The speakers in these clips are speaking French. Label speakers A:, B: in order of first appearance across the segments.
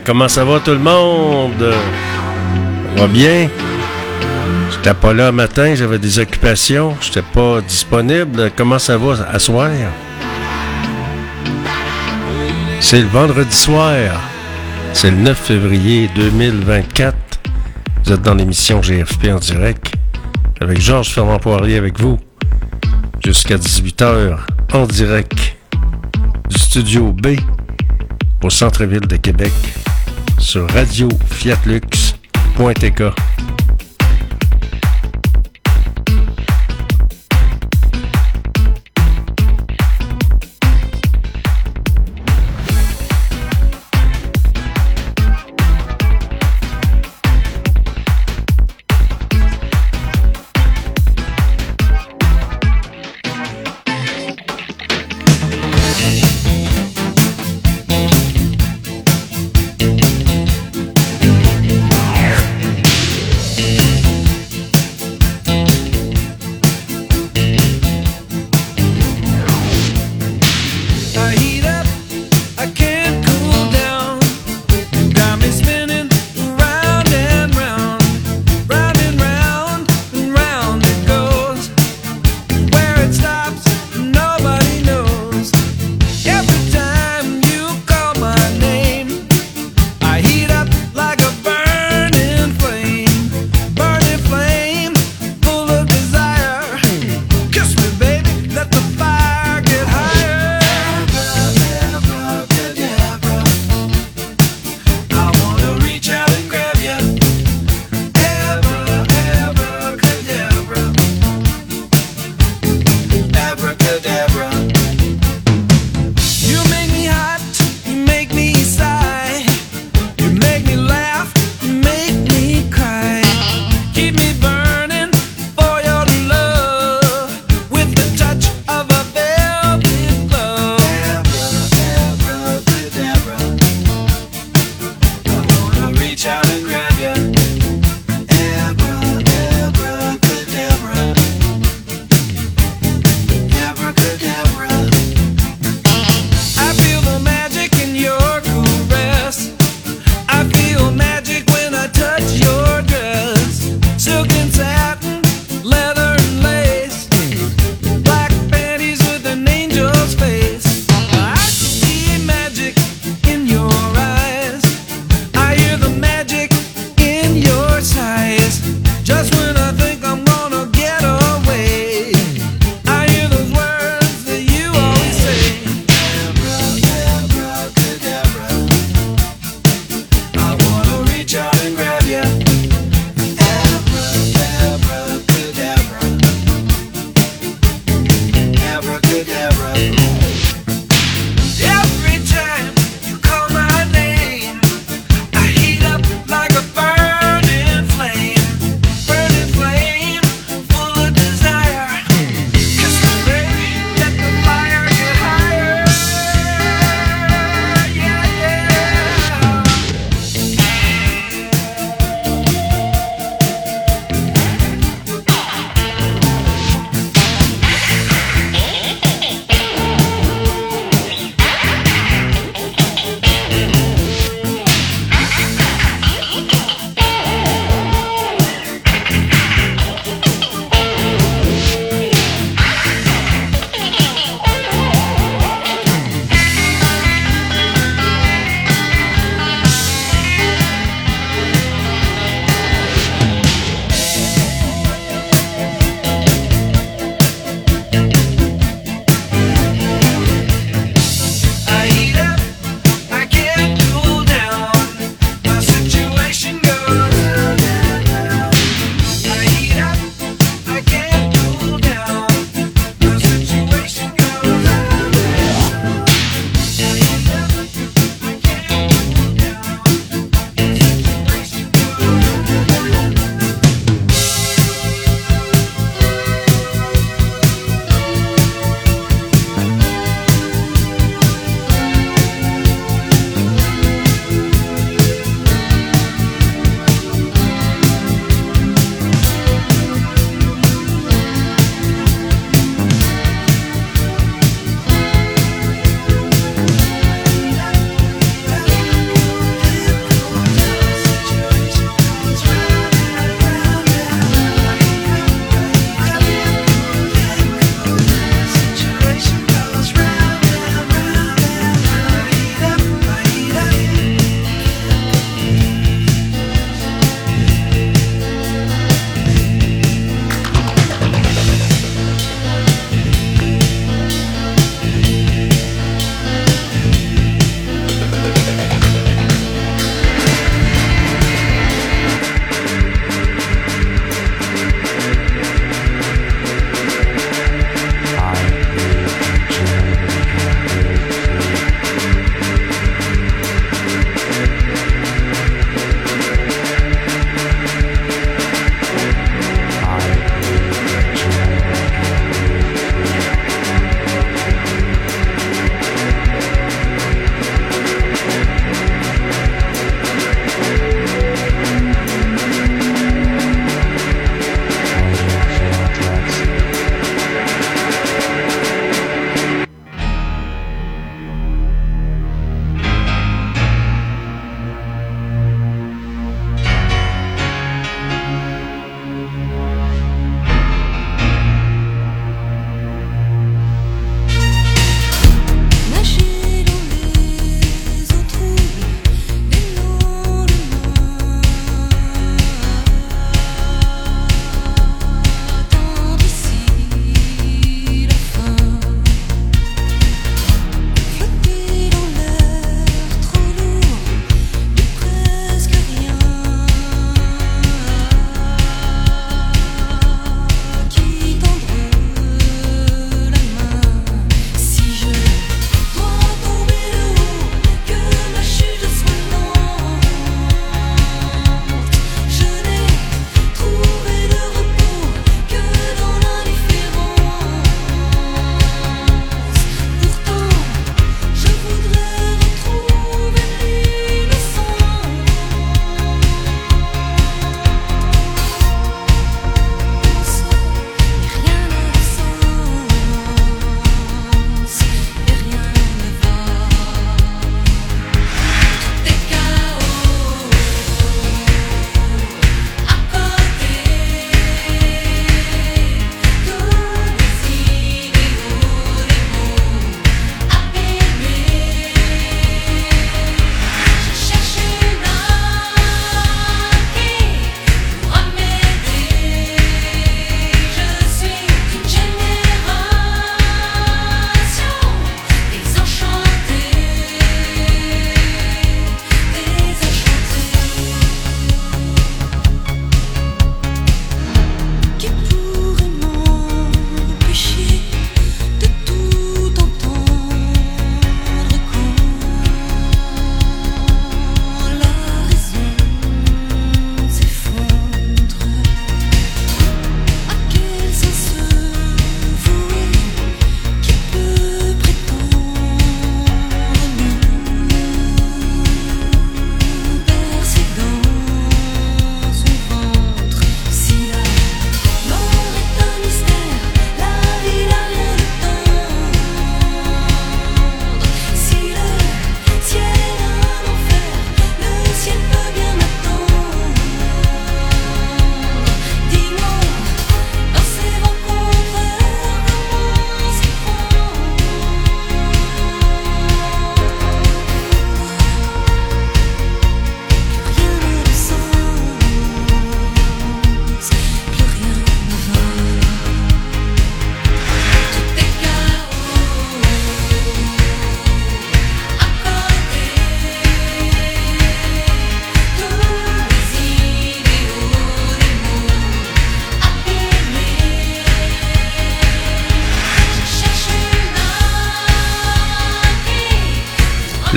A: Comment ça va tout le monde? Ça va bien? J'étais pas là matin, j'avais des occupations, j'étais pas disponible. Comment ça va à soir? C'est le vendredi soir. C'est le 9 février 2024. Vous êtes dans l'émission GFP en direct avec Georges Fernand Poirier avec vous jusqu'à 18h en direct du studio B au centre-ville de Québec sur radio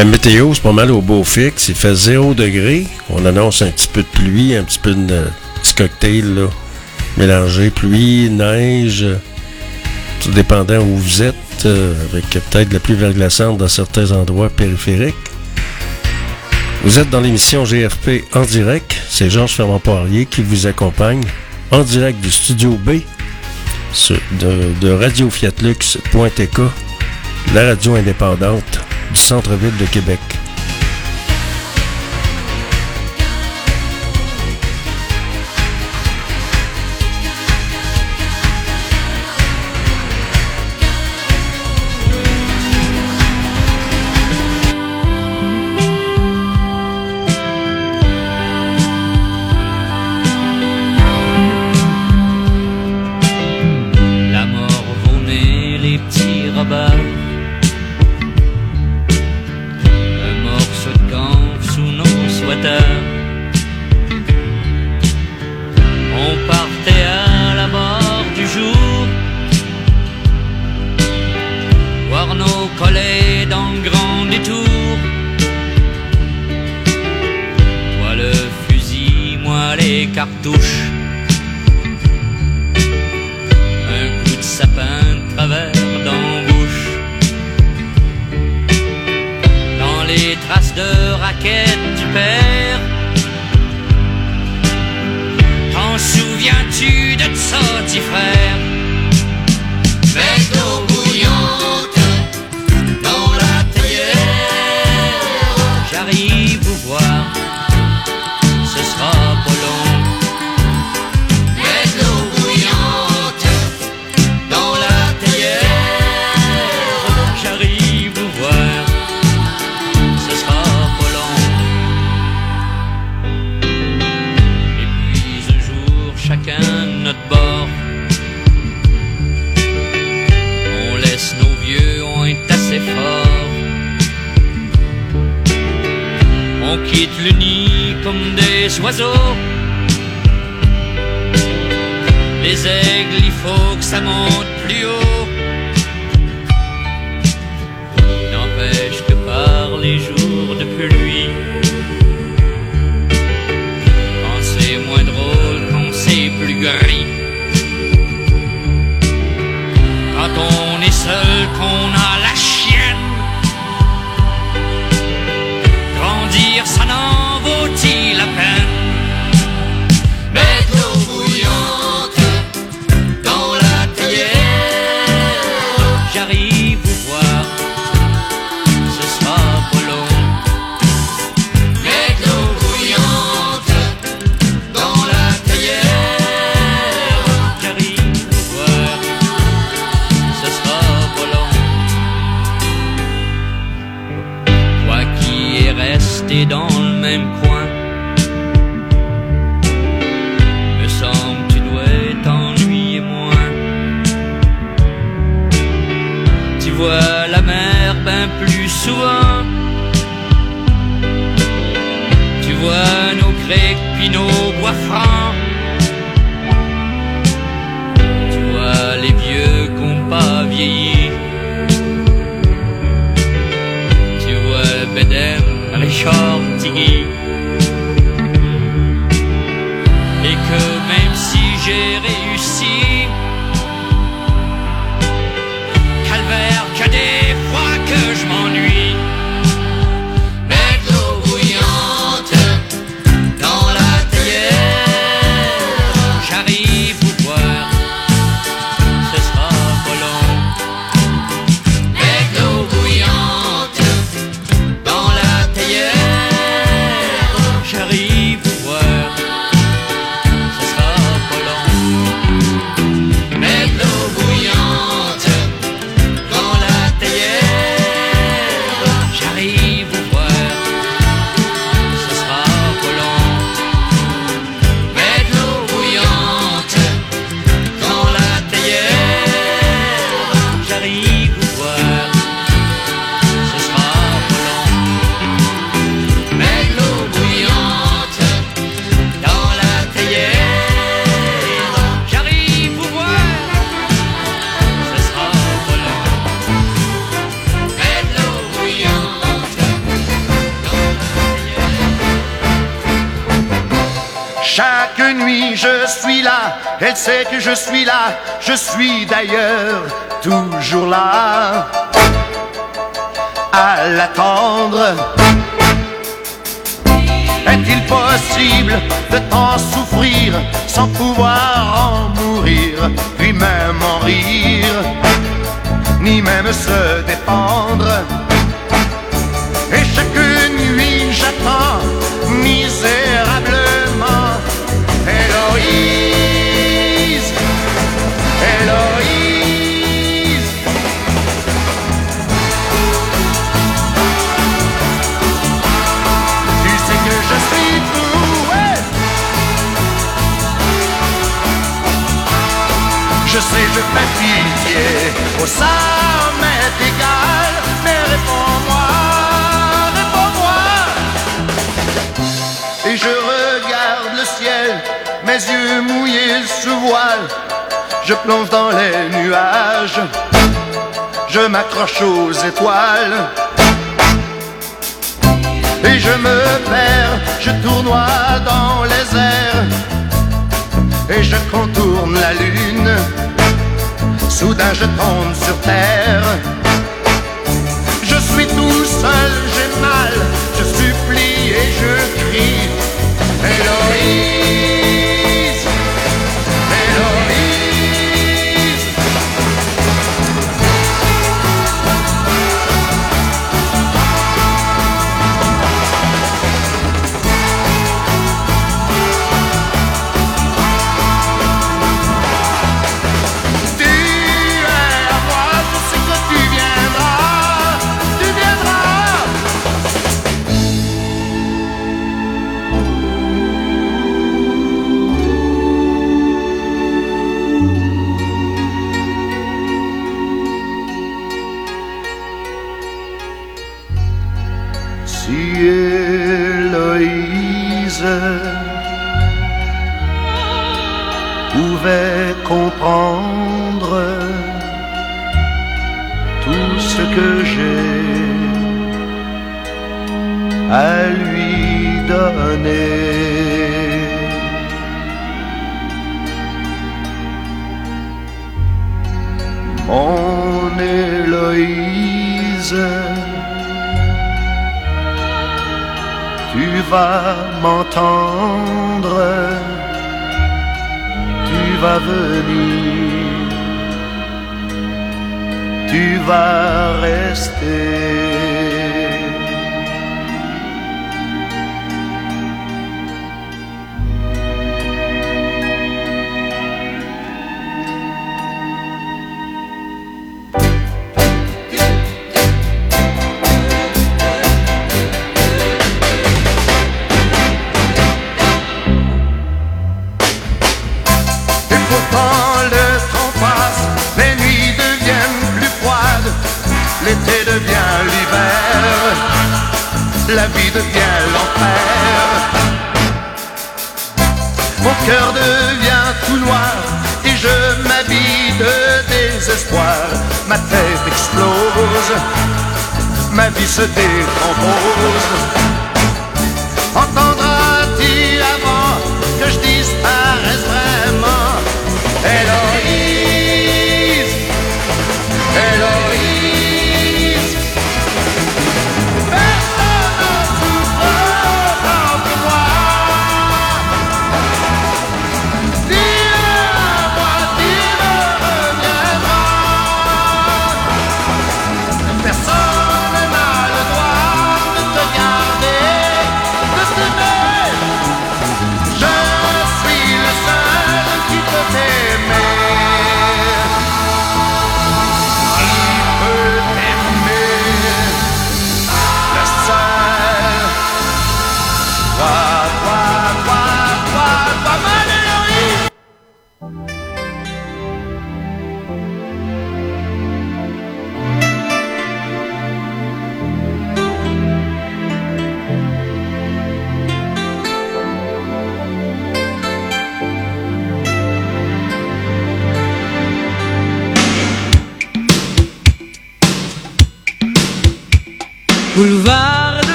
B: La météo, c'est pas mal au beau fixe. Il fait 0 degré. On annonce un petit peu de pluie, un petit peu de euh, petit cocktail mélangé. Pluie, neige, tout dépendant où vous êtes, euh, avec peut-être la pluie verglaçante dans certains endroits périphériques. Vous êtes dans l'émission GFP en direct. C'est Georges Fermand-Poirier qui vous accompagne en direct du Studio B de, de radiofiatlux.tk, la radio indépendante du centre-ville de Québec.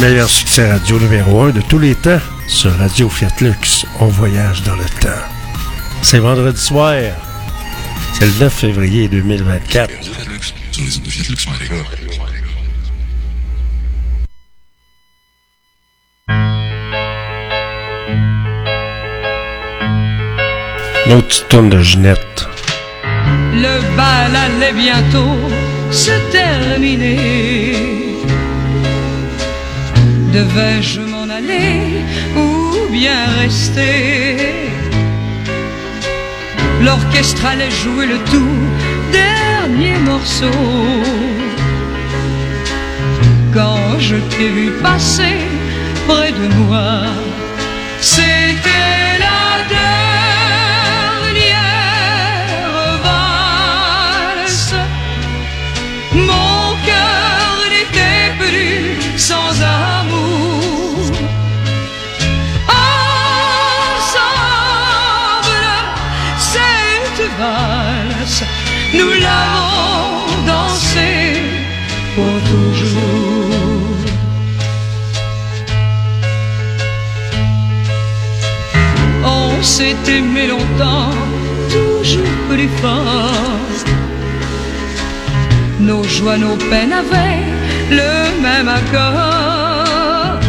A: Meilleurs succès radio numéro 1 de tous les temps sur Radio Fiat Lux. On voyage dans le temps. C'est vendredi soir. C'est le 9 février 2024. L'autre tourne de Ginette.
C: Le bal allait bientôt se terminer. Devais-je m'en aller ou bien rester? L'orchestre allait jouer le tout dernier morceau. Quand je t'ai vu passer près de moi, s'est aimé longtemps, toujours plus fort. Nos joies, nos peines avaient le même accord.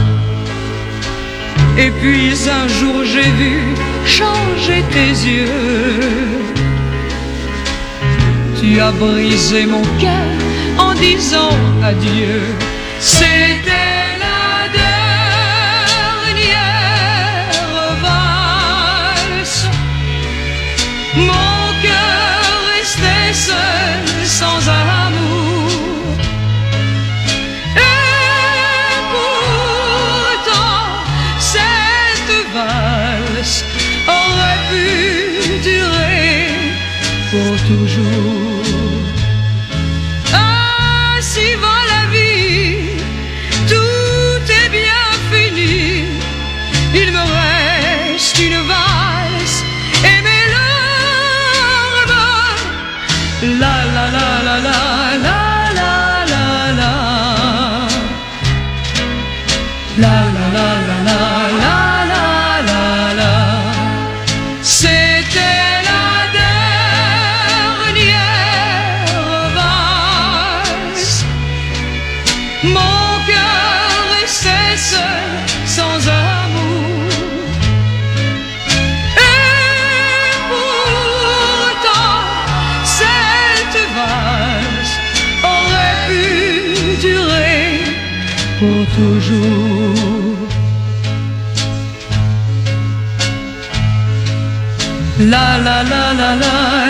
C: Et puis un jour j'ai vu changer tes yeux. Tu as brisé mon cœur en disant adieu. C'était sans amour. Et pourtant, cette valse aurait pu durer pour toujours.
A: 啦啦。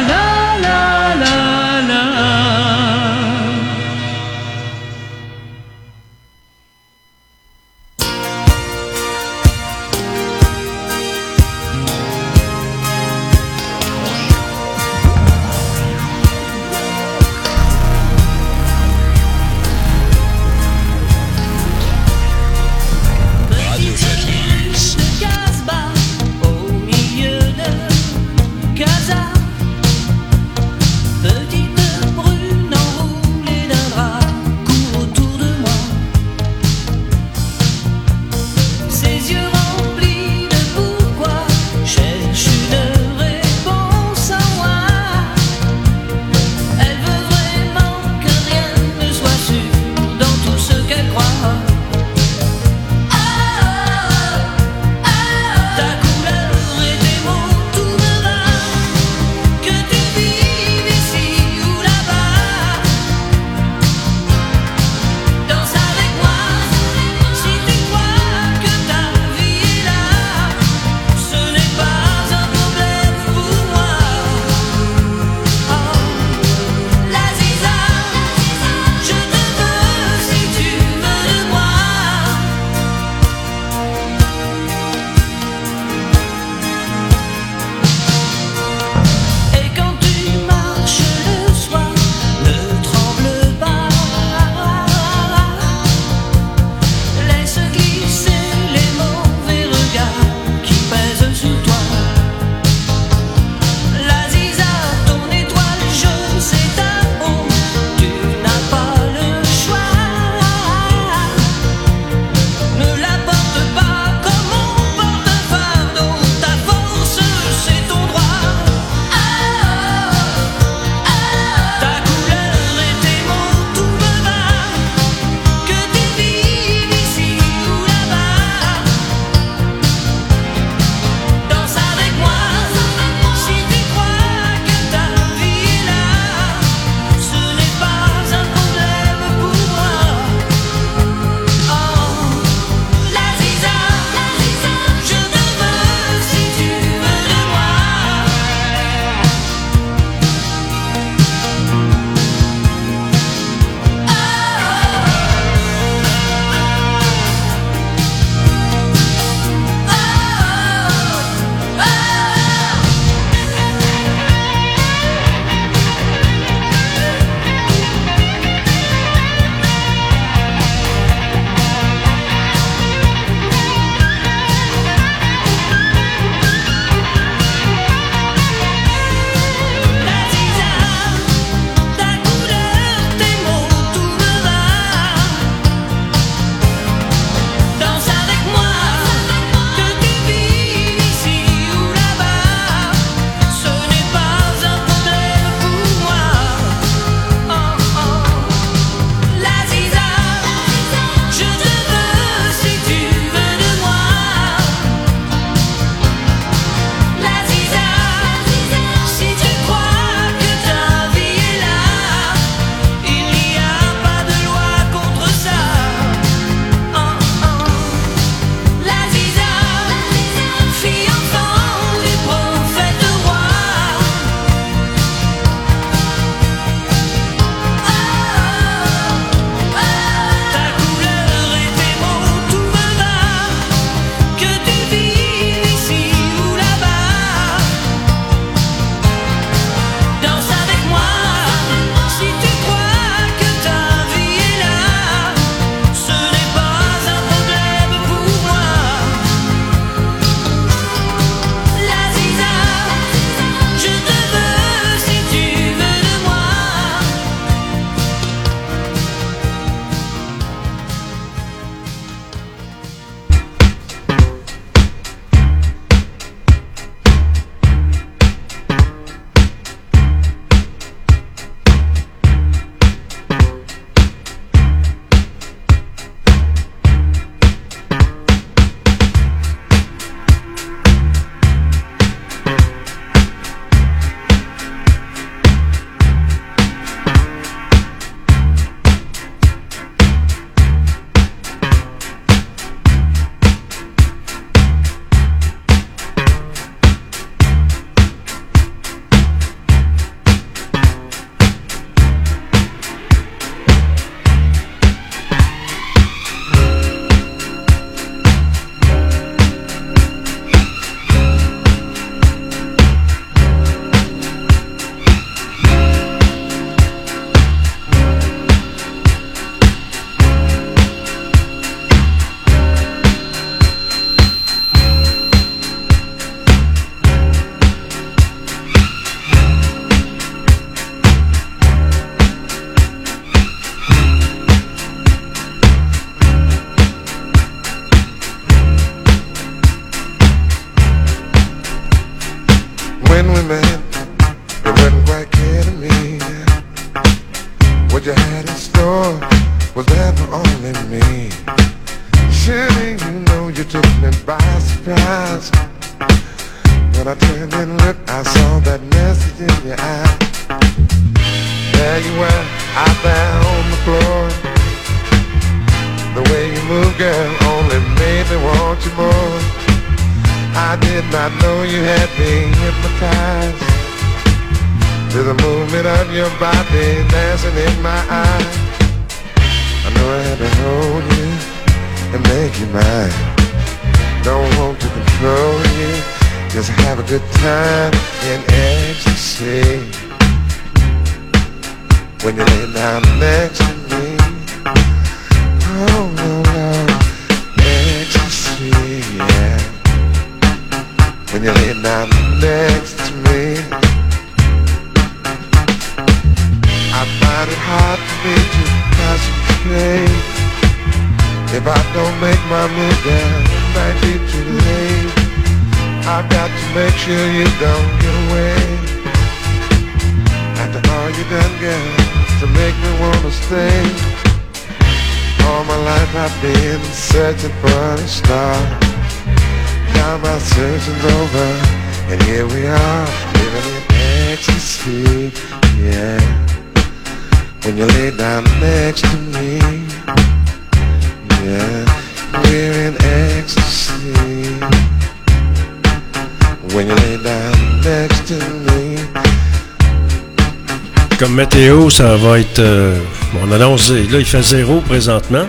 A: Ça va être. Euh, on annonce. Là, il fait zéro présentement.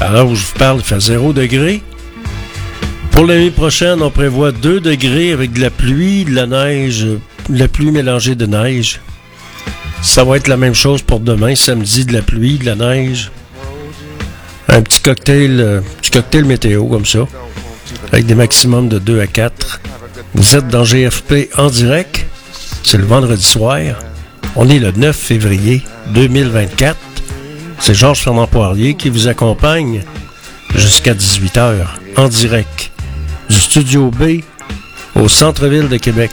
A: Alors où je vous parle, il fait zéro degré. Pour l'année prochaine, on prévoit 2 degrés avec de la pluie, de la neige, de la pluie mélangée de neige. Ça va être la même chose pour demain, samedi, de la pluie, de la neige. Un petit cocktail, euh, petit cocktail météo comme ça, avec des maximums de 2 à 4. Vous êtes dans GFP en direct. C'est le vendredi soir. On est le 9 février 2024. C'est Georges Fernand Poirier qui vous accompagne jusqu'à 18h en direct du Studio B au centre-ville de Québec.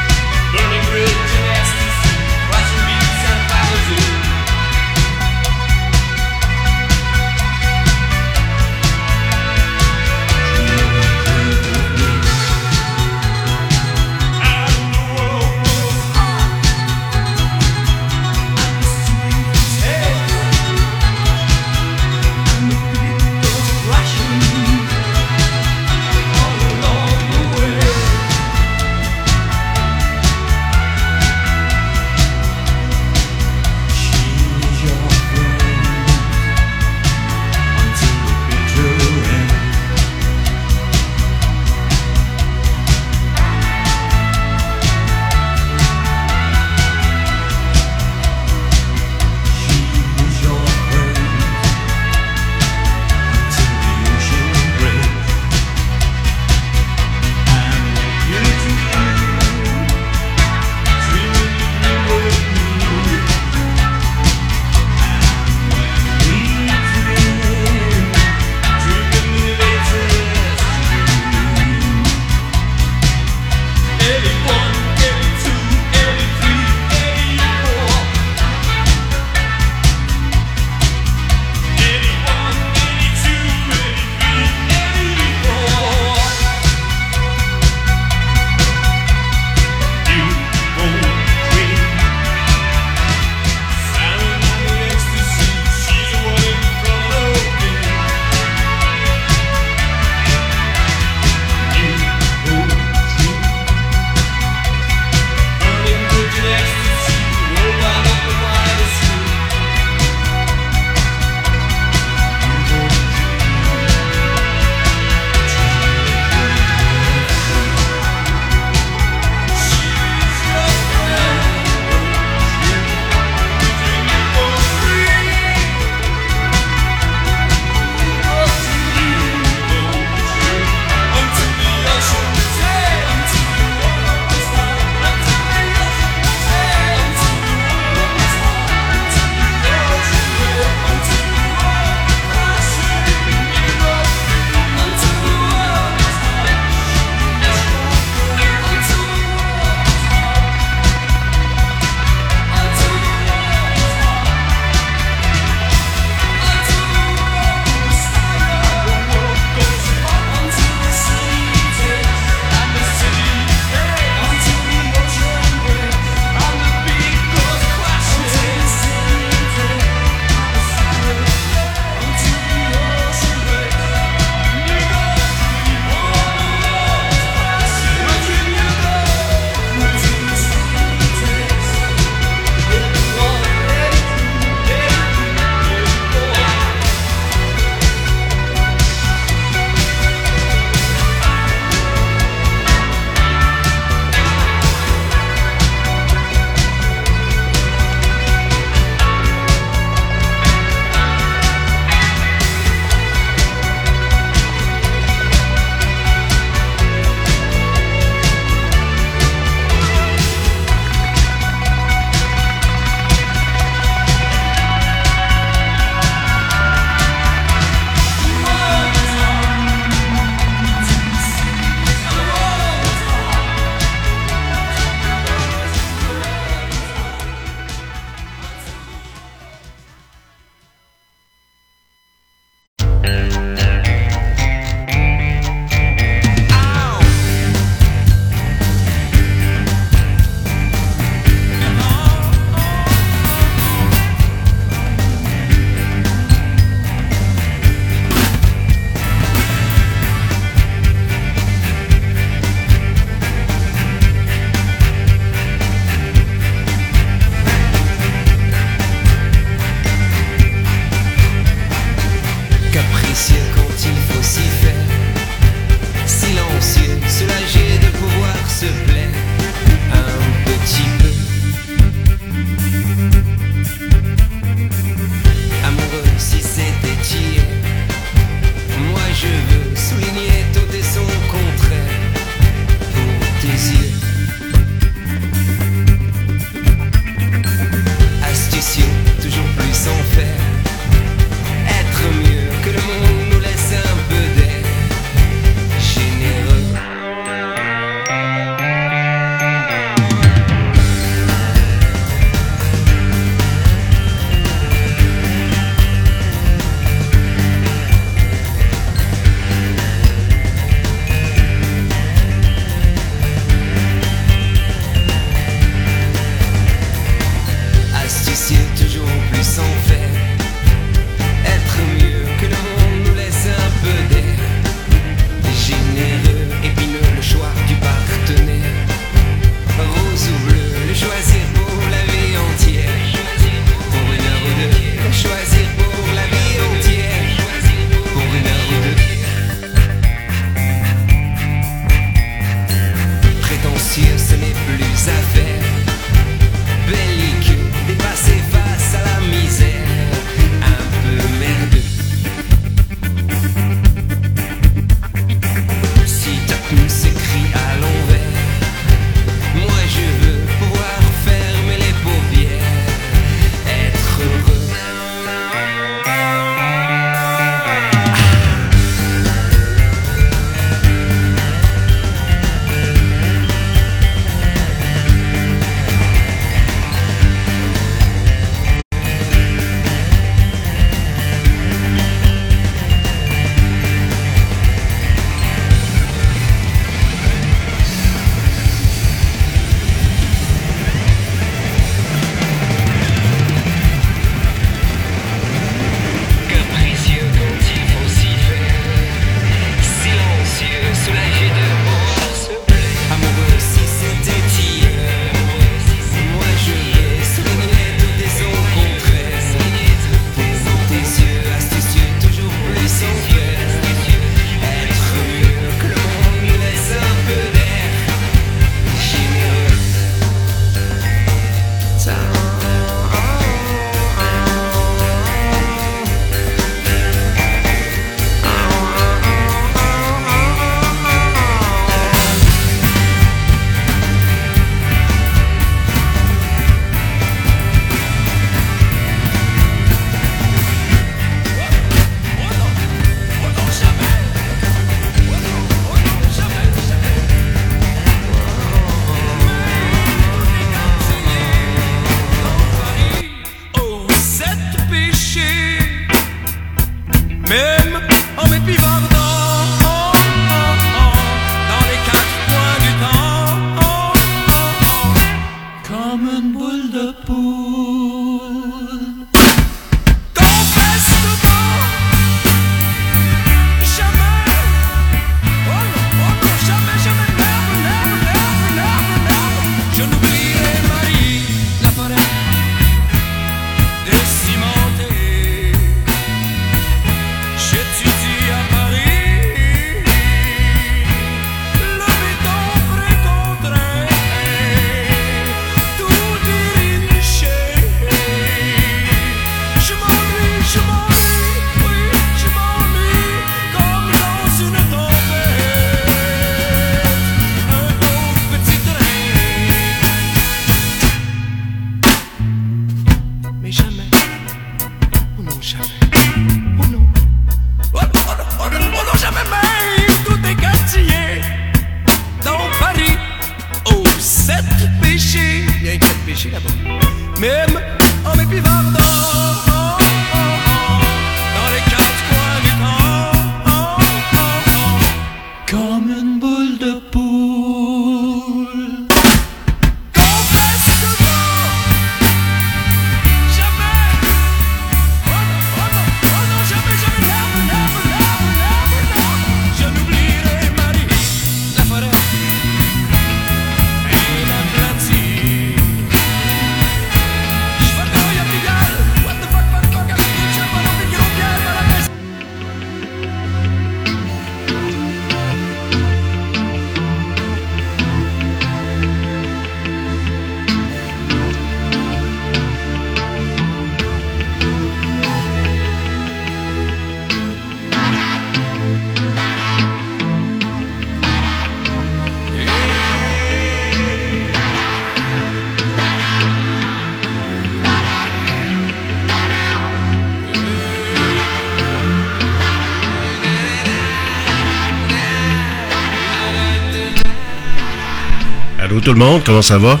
A: tout le monde, comment ça va?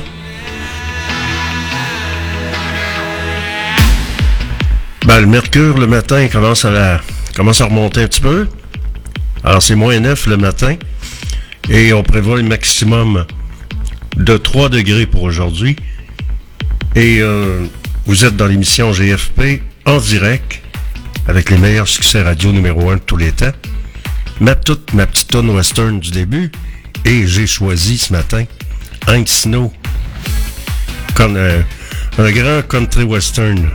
A: Ben, le mercure le matin commence à, la, commence à remonter un petit peu. Alors c'est moins 9 le matin. Et on prévoit le maximum de 3 degrés pour aujourd'hui. Et euh,
D: vous êtes dans l'émission GFP en direct avec les meilleurs succès radio numéro 1 de tous les temps. Ma, toute, ma petite tonne western du début. Et j'ai choisi ce matin Hank Snow. Comme euh, un grand country western.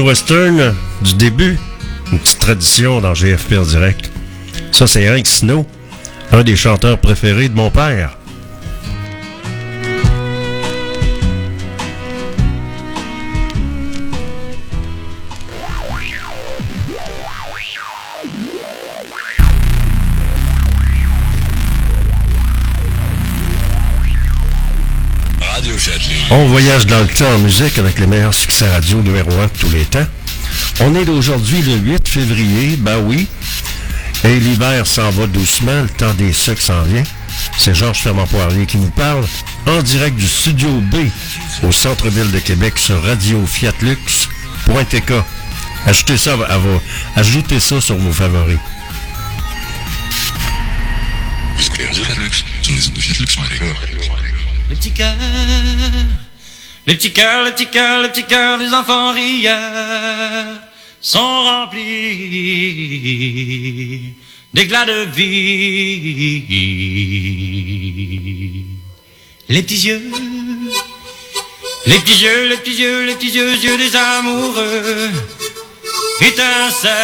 D: western euh, du début. Une petite tradition dans GFP en direct. Ça, c'est Hank Snow, un des chanteurs préférés de mon père. On voyage dans le temps en musique avec les meilleurs succès radio numéro 1 de tous les temps. On est aujourd'hui le 8 février, ben oui. Et l'hiver s'en va doucement, le temps des sucres s'en vient. C'est Georges Fermant Poirier qui nous parle en direct du Studio B au centre-ville de Québec sur Radio Fiat Ajoutez ça, à vos, ajoutez ça sur vos favoris.
E: Petit
F: cœur petits cœurs, les petits cœurs, les petits cœurs des enfants rieurs sont remplis d'éclats de vie. Les petits yeux, les petits yeux, les petits yeux, les petits yeux, yeux des amoureux étincelle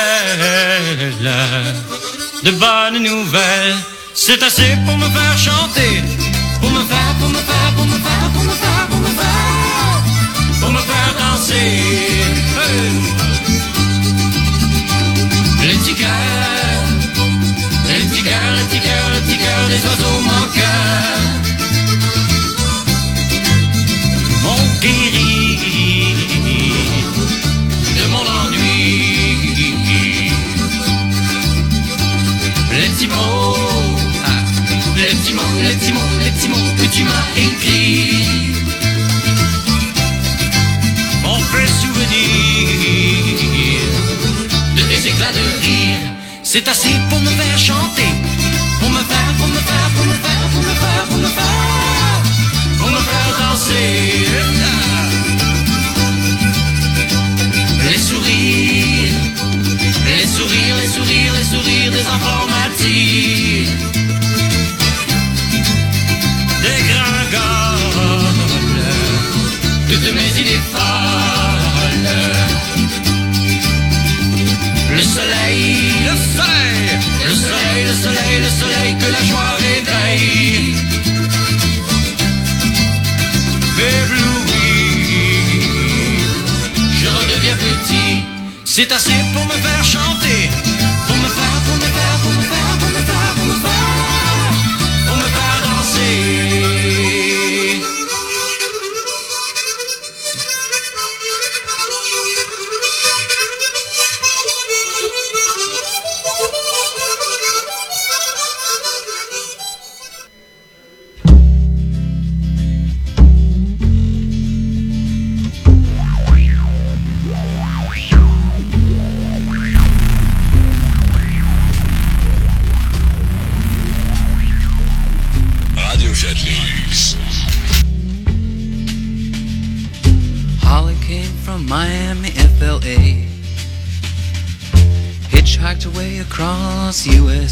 F: de bonnes nouvelles. C'est assez pour me faire chanter, pour me faire, pour me faire, pour me faire, pour me faire danser. Hey. Les petits cœurs, les petits cœurs, les petits cœurs, les petits des oiseaux manqueurs. Mon guéri de mon ennui. Les petits mots, ah, les petits mots, les petits mots, les petits mots que tu m'as écrits. De tes éclats de rire. C'est assez pour me faire chanter, C'est assez pour me faire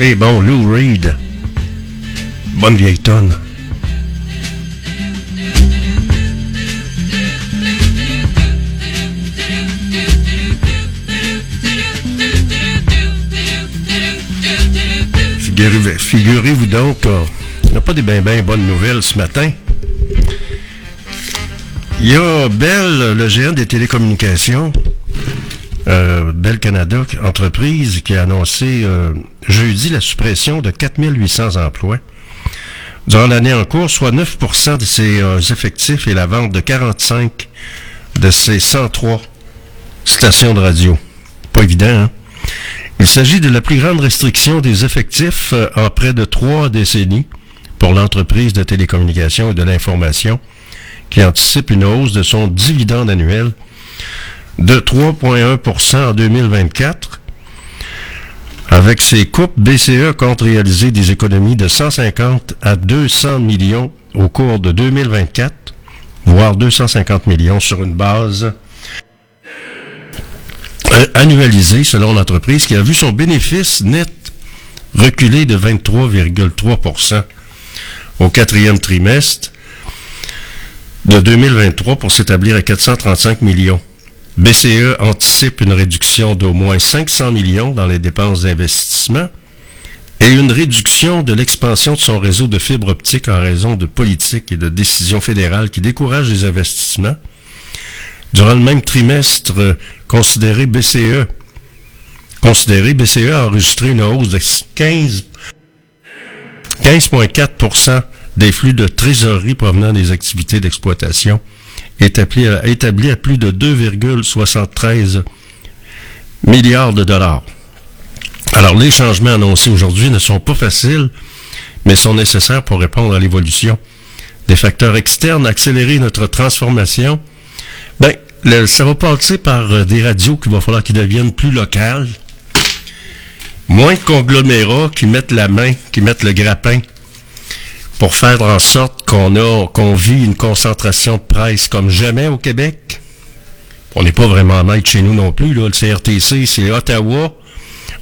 A: Eh bon, Lou Reed. Bonne vieille tonne. Figurez- Figurez-vous donc, euh, on n'a pas des bien ben bonnes nouvelles ce matin. Il y a Bell, le géant des télécommunications, euh, Canada, entreprise, qui a annoncé euh, jeudi la suppression de 4800 emplois durant l'année en cours, soit 9% de ses euh, effectifs et la vente de 45 de ses 103 stations de radio. Pas évident, hein? Il s'agit de la plus grande restriction des effectifs euh, en près de trois décennies pour l'entreprise de télécommunications et de l'information qui anticipe une hausse de son dividende annuel de 3,1% en 2024. Avec ces coupes, BCE compte réaliser des économies de 150 à 200 millions au cours de 2024, voire 250 millions sur une base euh, annualisée selon l'entreprise qui a vu son bénéfice net reculer de 23,3% au quatrième trimestre de 2023 pour s'établir à 435 millions. BCE anticipe une réduction d'au moins 500 millions dans les dépenses d'investissement et une réduction de l'expansion de son réseau de fibres optiques en raison de politiques et de décisions fédérales qui découragent les investissements. Durant le même trimestre, considéré BCE, considéré BCE a enregistré une hausse de 15 15,4% des flux de trésorerie provenant des activités d'exploitation établi à, établi à plus de 2,73 milliards de dollars. Alors, les changements annoncés aujourd'hui ne sont pas faciles, mais sont nécessaires pour répondre à l'évolution des facteurs externes, accélérer notre transformation. Ben, ça va passer par euh, des radios qu'il va falloir qu'ils deviennent plus locales, moins de conglomérats qui mettent la main, qui mettent le grappin pour faire en sorte qu'on a, qu'on vit une concentration de presse comme jamais au Québec. On n'est pas vraiment maître chez nous non plus, là. Le CRTC, c'est Ottawa,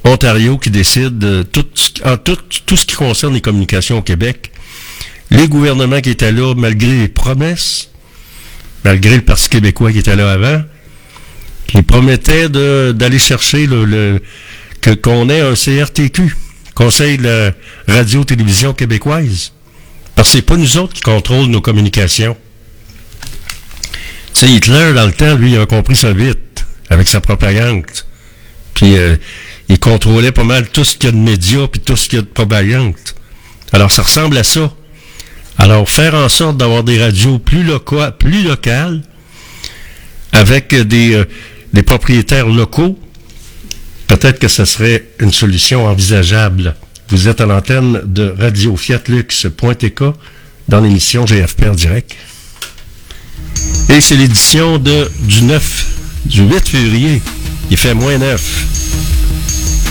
A: Ontario qui décide de tout, en tout, tout ce qui concerne les communications au Québec. Les gouvernements qui étaient là, malgré les promesses, malgré le Parti québécois qui était là avant, qui promettait de- d'aller chercher le, le- que qu'on ait un CRTQ, Conseil de la radio-télévision québécoise. Parce que c'est pas nous autres qui contrôlent nos communications. Tu Hitler, dans le temps, lui, il a compris ça vite, avec sa propagande. Puis, euh, il contrôlait pas mal tout ce qu'il y a de médias, puis tout ce qu'il y a de propagande. Alors, ça ressemble à ça. Alors, faire en sorte d'avoir des radios plus, loca- plus locales, avec des, euh, des propriétaires locaux, peut-être que ce serait une solution envisageable. Vous êtes à l'antenne de Radio Fiat Lux.tk dans l'émission GFP en direct. Et c'est l'édition du 9, du 8 février. Il fait moins 9.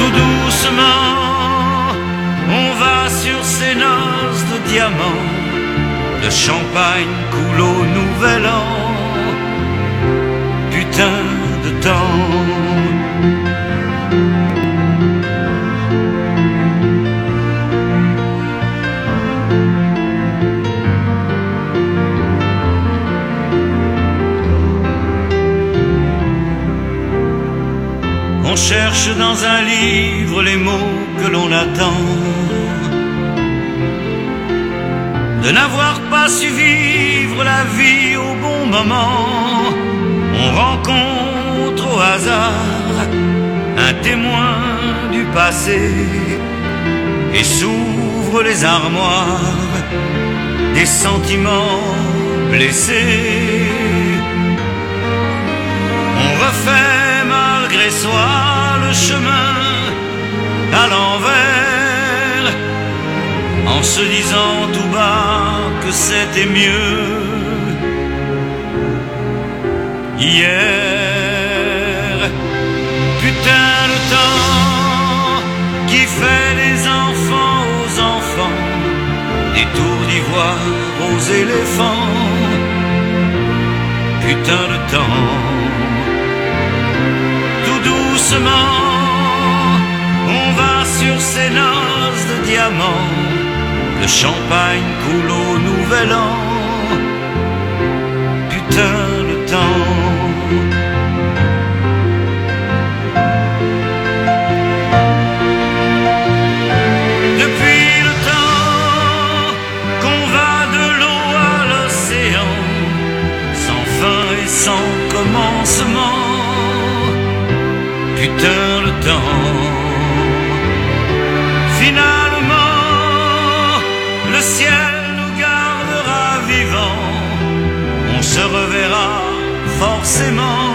F: Tout doucement, on va sur ces noces de diamants. Le champagne coule au nouvel an. Putain de temps. Cherche dans un livre les mots que l'on attend. De n'avoir pas su vivre la vie au bon moment. On rencontre au hasard un témoin du passé et s'ouvre les armoires des sentiments blessés. On refait malgré soi le chemin à l'envers en se disant tout bas que c'était mieux hier. Putain de temps qui fait des enfants aux enfants, des tours d'ivoire aux éléphants. Putain de temps on va sur ces noces de diamants. Le champagne coule au nouvel an. Putain de temps. Finalement, le ciel nous gardera vivants. On se reverra forcément.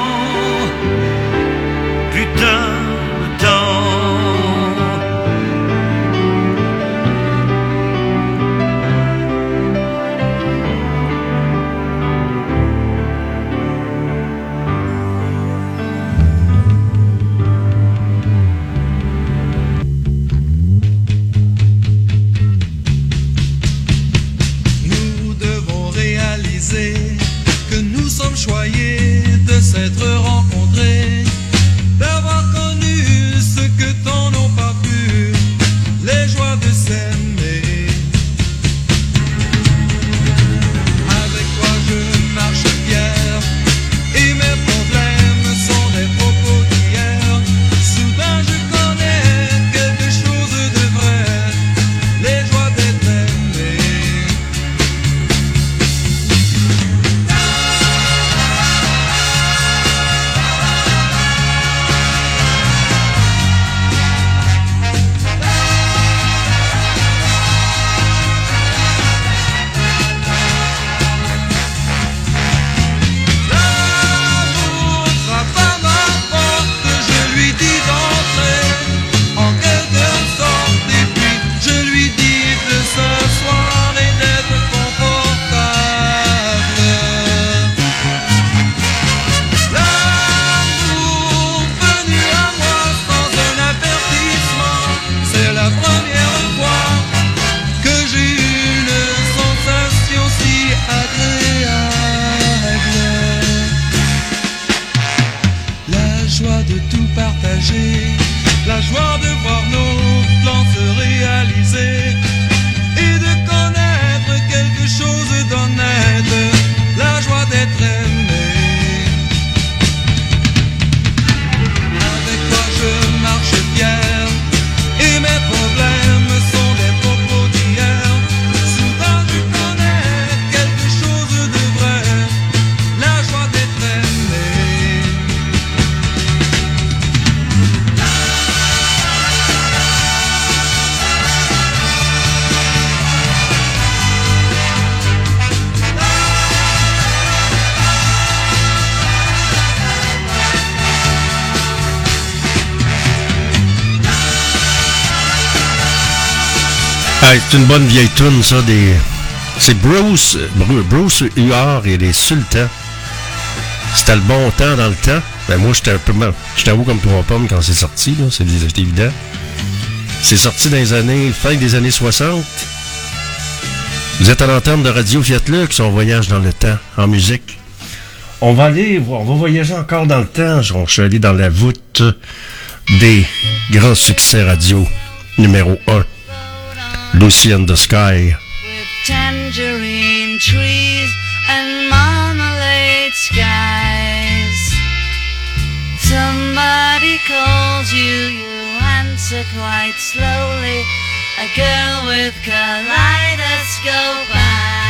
A: C'est une bonne vieille tune, ça, des... C'est Bruce, Bru- Bruce Huard et les Sultans. C'était le bon temps dans le temps. Ben moi, j'étais un peu... mal- J'étais haut comme trois pommes quand c'est sorti, là, c'est évident. C'est sorti dans les années... fin des années 60. Vous êtes à l'antenne de Radio Fiat Lux, on voyage dans le temps, en musique. On va aller, voir- on va voyager encore dans le temps. Je suis allé dans la voûte des grands succès radio. Numéro 1. Lucy and the Sky.
G: with tangerine trees and marmalade skies. Somebody calls you, you answer quite slowly. A girl with kaleidoscope eyes.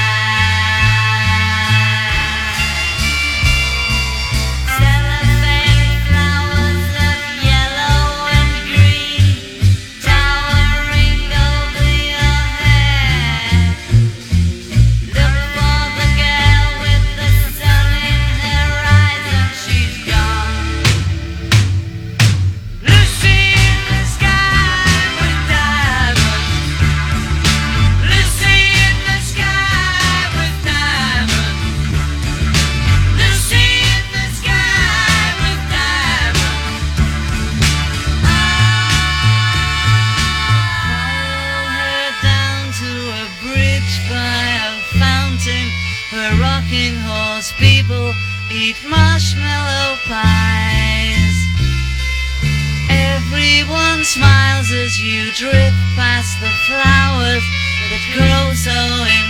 G: You drift past the flowers that grow so incredibly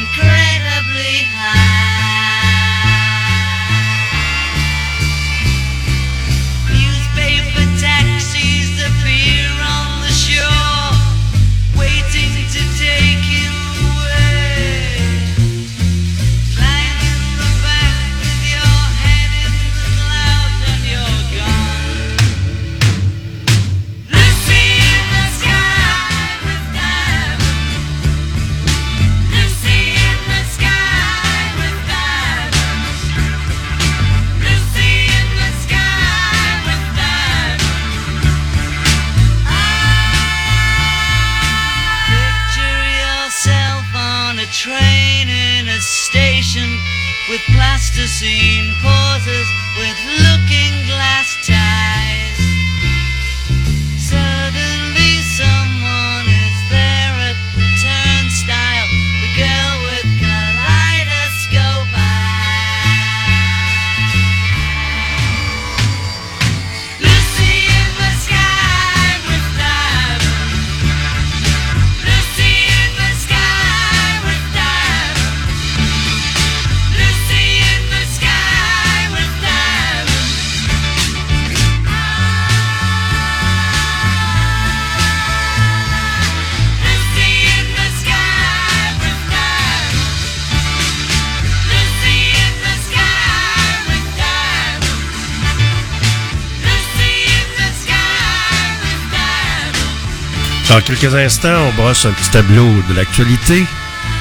A: Dans quelques instants, on brosse un petit tableau de l'actualité.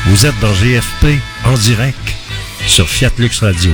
A: Vous êtes dans GFP en direct sur Fiat Lux Radio.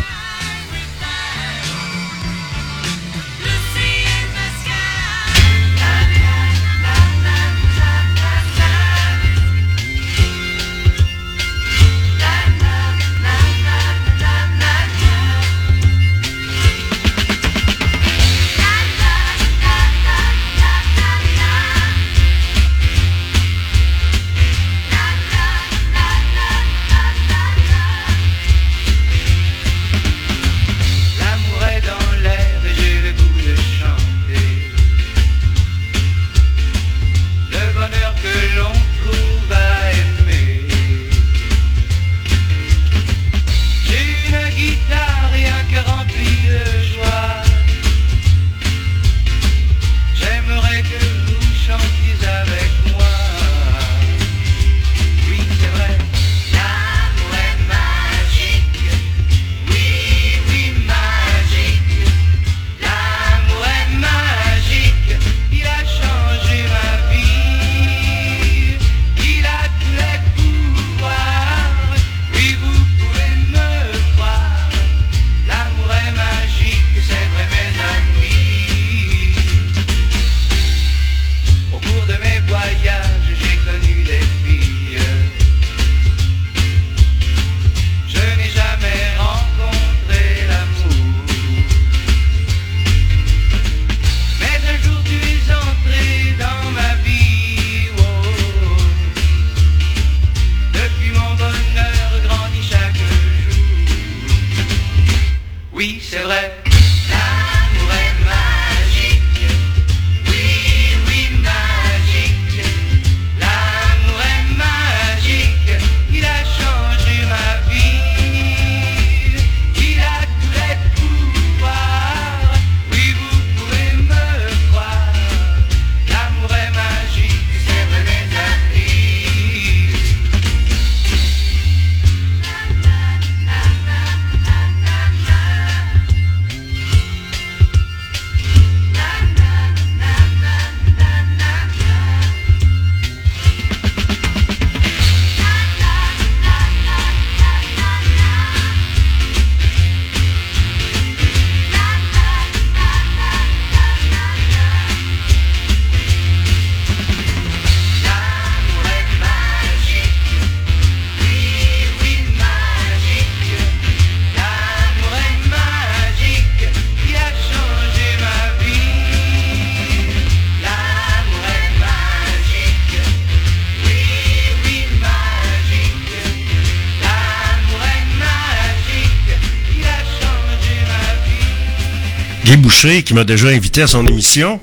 A: Qui m'a déjà invité à son émission.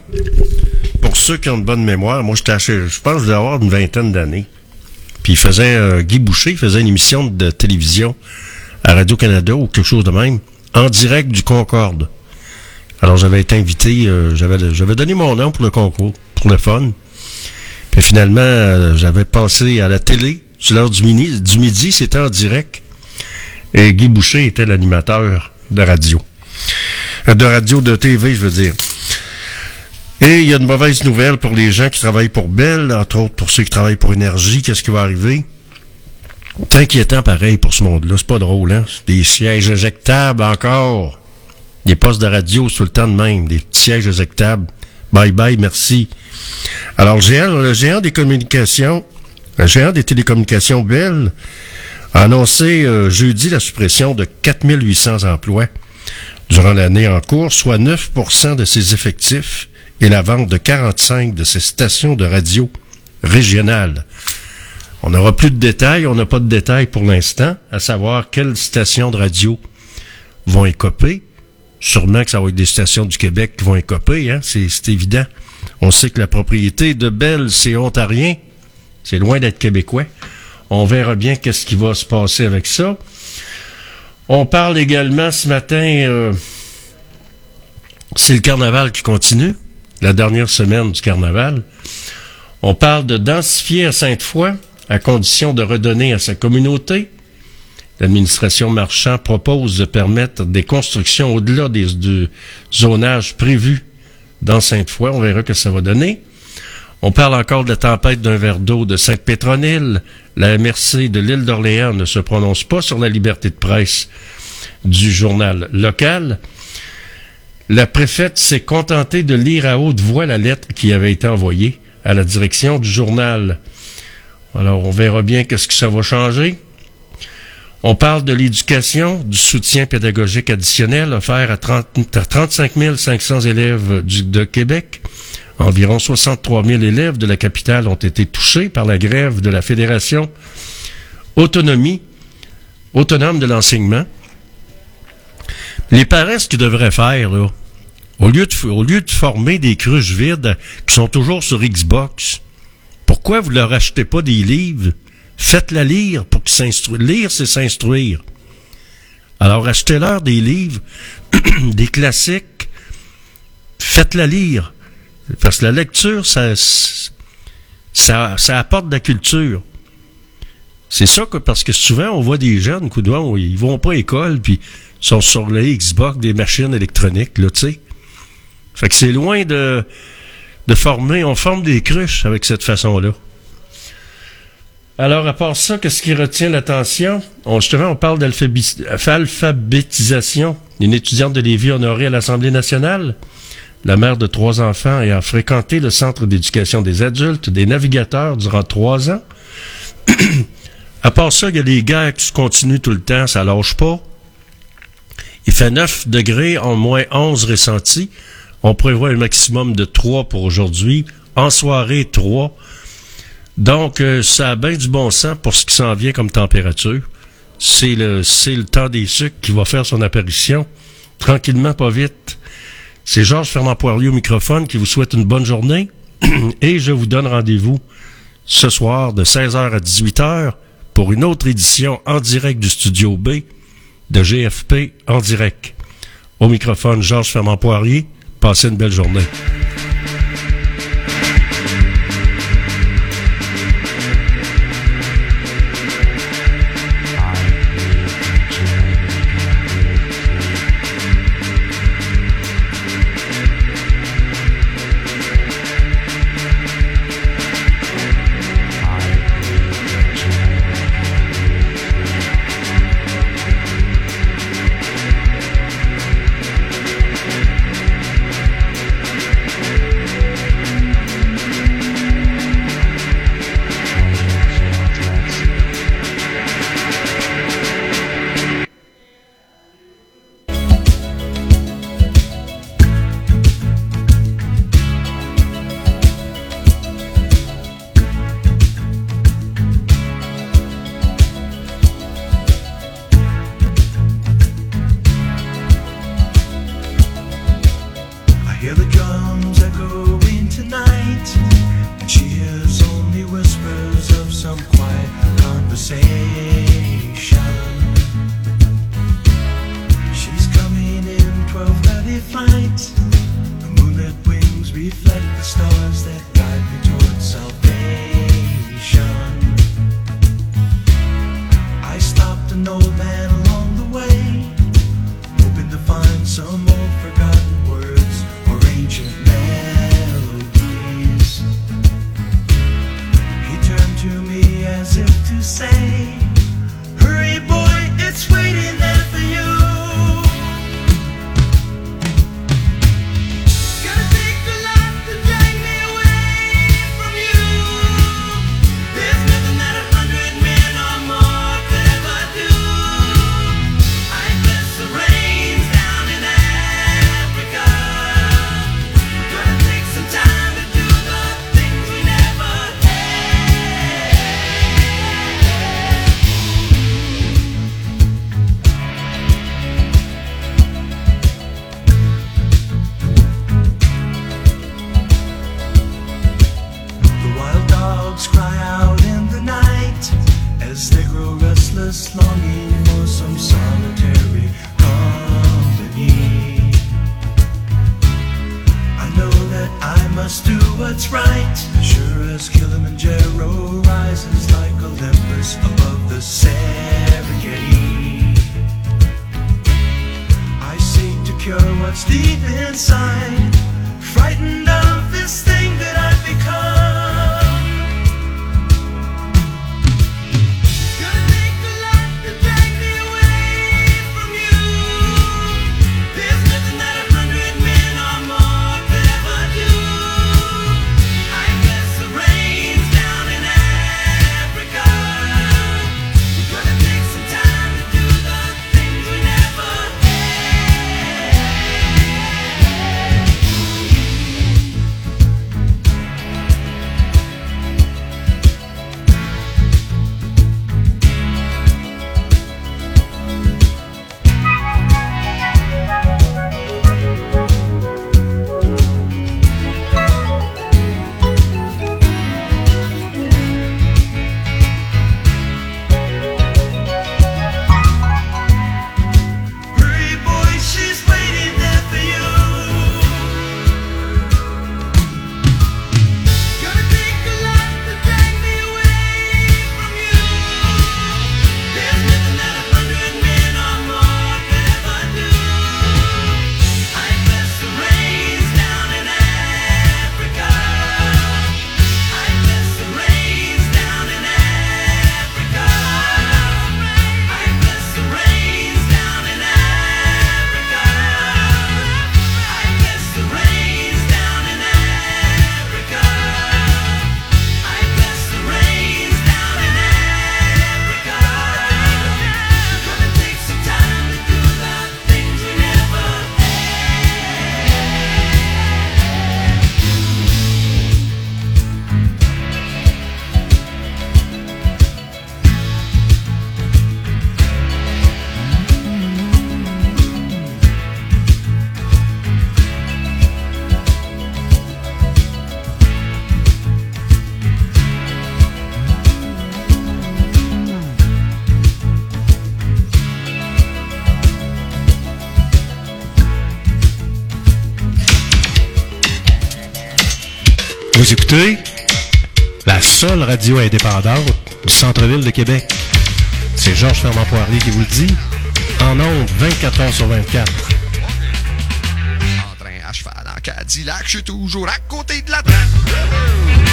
A: Pour ceux qui ont de bonne mémoire, moi, j'étais je pense que je devais avoir une vingtaine d'années. Puis il faisait, euh, Guy Boucher, il faisait une émission de télévision à Radio-Canada ou quelque chose de même, en direct du Concorde. Alors j'avais été invité, euh, j'avais, j'avais donné mon nom pour le concours, pour le fun. Puis finalement, euh, j'avais passé à la télé, sur l'heure du, du midi, c'était en direct. Et Guy Boucher était l'animateur de radio. De radio, de TV, je veux dire. Et il y a une mauvaise nouvelle pour les gens qui travaillent pour Bell, entre autres pour ceux qui travaillent pour Énergie. Qu'est-ce qui va arriver? C'est inquiétant pareil pour ce monde-là. C'est pas drôle, hein? C'est Des sièges éjectables encore. Des postes de radio tout le temps de même. Des sièges éjectables. Bye bye, merci. Alors, le géant, le géant des communications, le géant des télécommunications Bell a annoncé euh, jeudi la suppression de 4800 emplois durant l'année en cours, soit 9% de ses effectifs et la vente de 45 de ses stations de radio régionales. On n'aura plus de détails, on n'a pas de détails pour l'instant, à savoir quelles stations de radio vont écoper. Sûrement que ça va être des stations du Québec qui vont écoper, hein? c'est évident. On sait que la propriété de Bell, c'est ontarien, c'est loin d'être québécois. On verra bien qu'est-ce qui va se passer avec ça. On parle également ce matin, euh, c'est le carnaval qui continue, la dernière semaine du carnaval. On parle de densifier à Sainte-Foy à condition de redonner à sa communauté. L'administration marchand propose de permettre des constructions au-delà du zonage prévu dans Sainte-Foy. On verra que ça va donner. On parle encore de la tempête d'un verre d'eau de Sainte-Pétronille. La MRC de l'île d'Orléans ne se prononce pas sur la liberté de presse du journal local. La préfète s'est contentée de lire à haute voix la lettre qui avait été envoyée à la direction du journal. Alors, on verra bien qu'est-ce que ça va changer. On parle de l'éducation, du soutien pédagogique additionnel offert à, 30 à 35 500 élèves de Québec. Environ 63 000 élèves de la capitale ont été touchés par la grève de la Fédération Autonomie, autonome de l'enseignement. Les parents, ce qu'ils devraient faire, là, au lieu, de, former des cruches vides qui sont toujours sur Xbox, pourquoi vous leur achetez pas des livres? Faites-la lire pour qu'ils s'instruisent. Lire, c'est s'instruire. Alors, achetez-leur des livres, des classiques, faites-la lire. Parce que la lecture, ça, ça, apporte de la culture. C'est ça que, parce que souvent, on voit des jeunes, vent, ils vont pas à l'école, puis ils sont sur les Xbox, des machines électroniques, là, tu sais. Fait que c'est loin de, former, on forme des cruches avec cette façon-là. Alors, à part ça, qu'est-ce qui retient l'attention? On, justement, on parle d'alphabétisation. Une étudiante de Lévis honorée à l'Assemblée nationale, la mère de trois enfants ayant fréquenté le Centre d'éducation des adultes, des navigateurs durant trois ans. à part ça, il y a les guerres qui se continuent tout le temps, ça lâche pas. Il fait 9 degrés, en moins 11 ressentis. On prévoit un maximum de 3 pour aujourd'hui. En soirée, 3. Donc, euh, ça a bien du bon sens pour ce qui s'en vient comme température. C'est le, c'est le temps des sucres qui va faire son apparition. Tranquillement, pas vite. C'est Georges Fernand Poirier au microphone qui vous souhaite une bonne journée. Et je vous donne rendez-vous ce soir de 16h à 18h pour une autre édition en direct du Studio B de GFP en direct. Au microphone, Georges Fernand Poirier. Passez une belle journée. écoutez la seule radio indépendante du centre-ville de Québec. C'est Georges Fermant Poirier qui vous le dit. En ondes, 24 heures sur 24.
D: En train à cheval en Cadillac, je suis toujours à côté de la traque.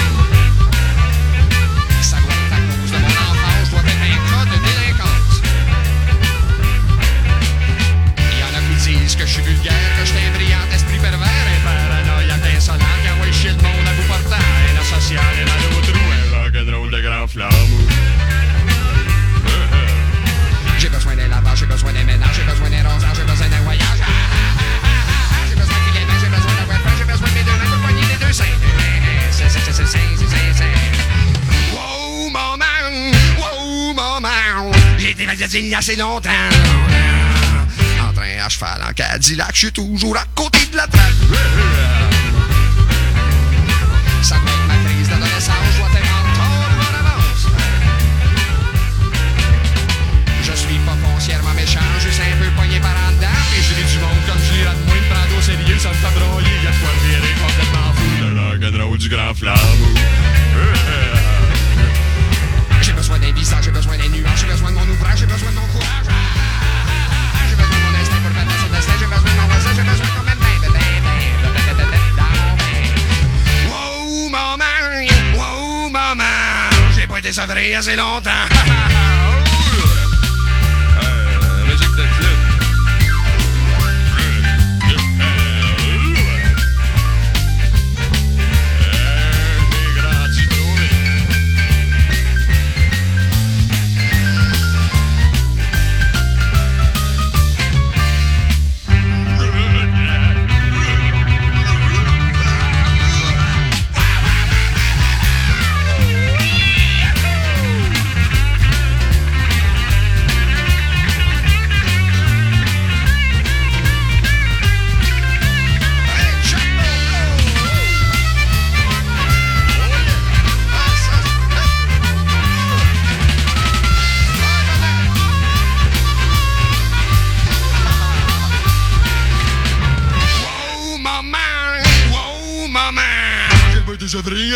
D: était assez longtemps. En train à cheval, en Cadillac, je suis toujours à côté de la trappe. Ça doit être ma crise d'adolescence, je vois dois être en avance. Je suis pas foncièrement méchant, je suis un peu poigné par en dedans, et je ris du monde comme je l'ai de moins de prendre au sérieux, ça me fait broyer, gars, je complètement fou, le rock'n'roll du grand flamme.
F: Été sabré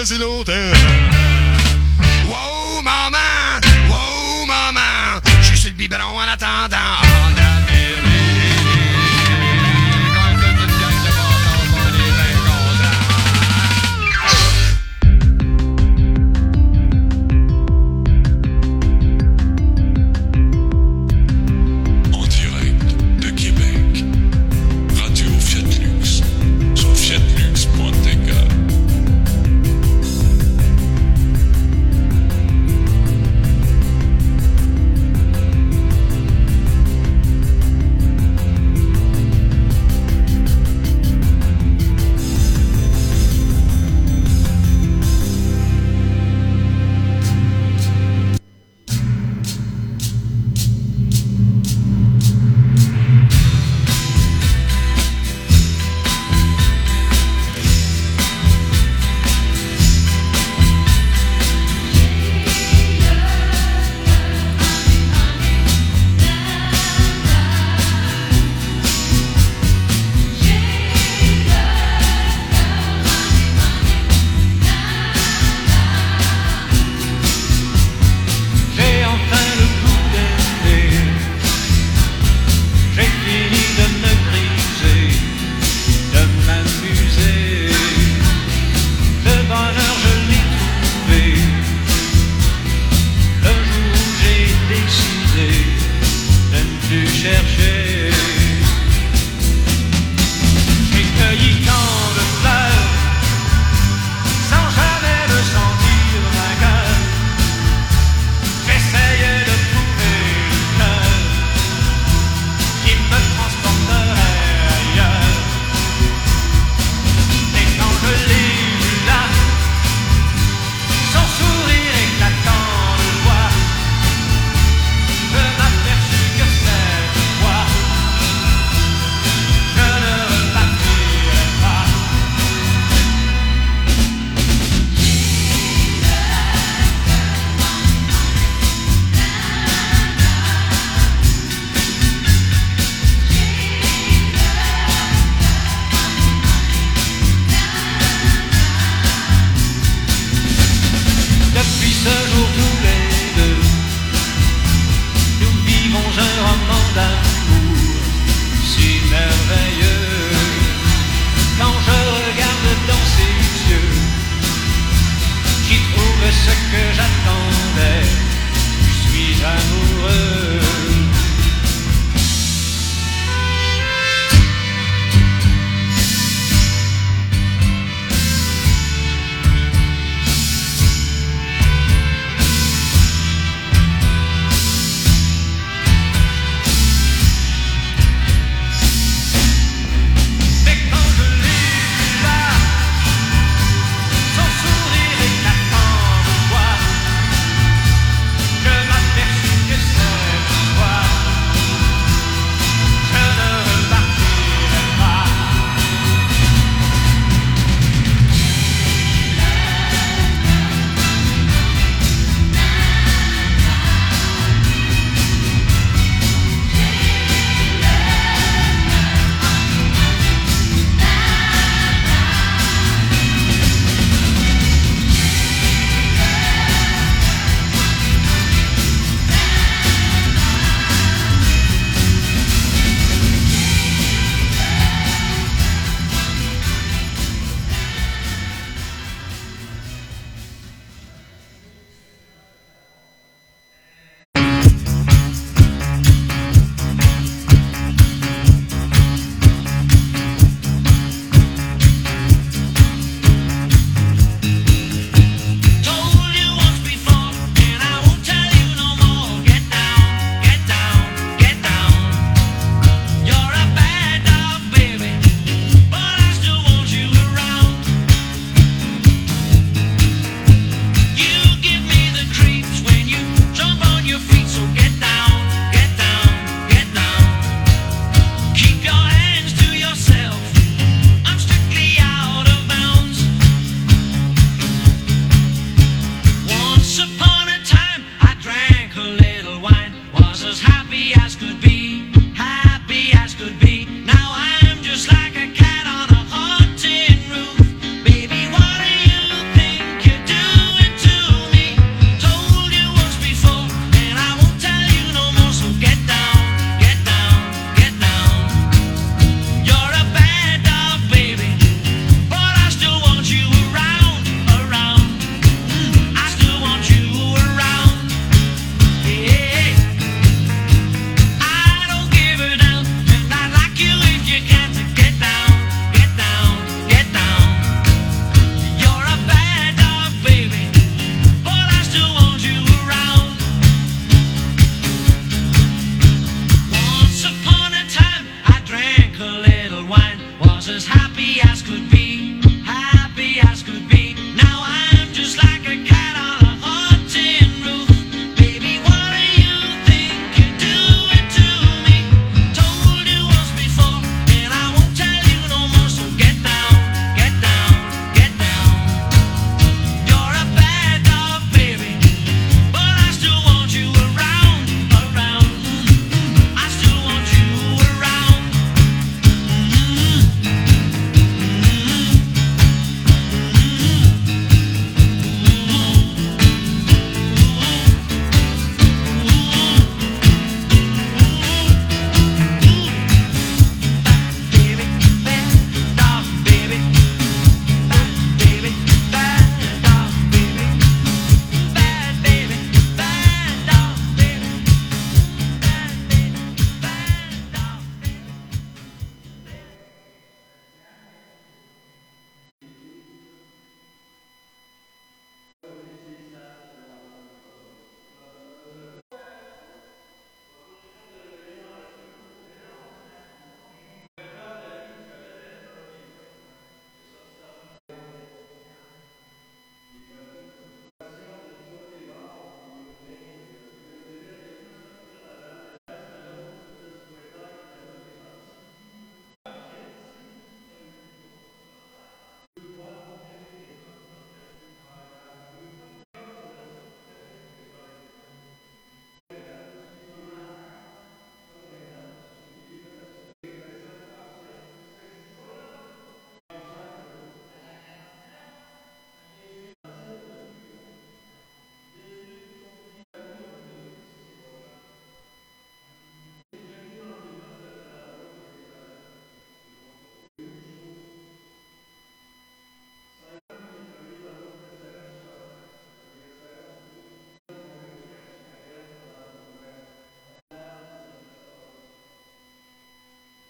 F: sabré assez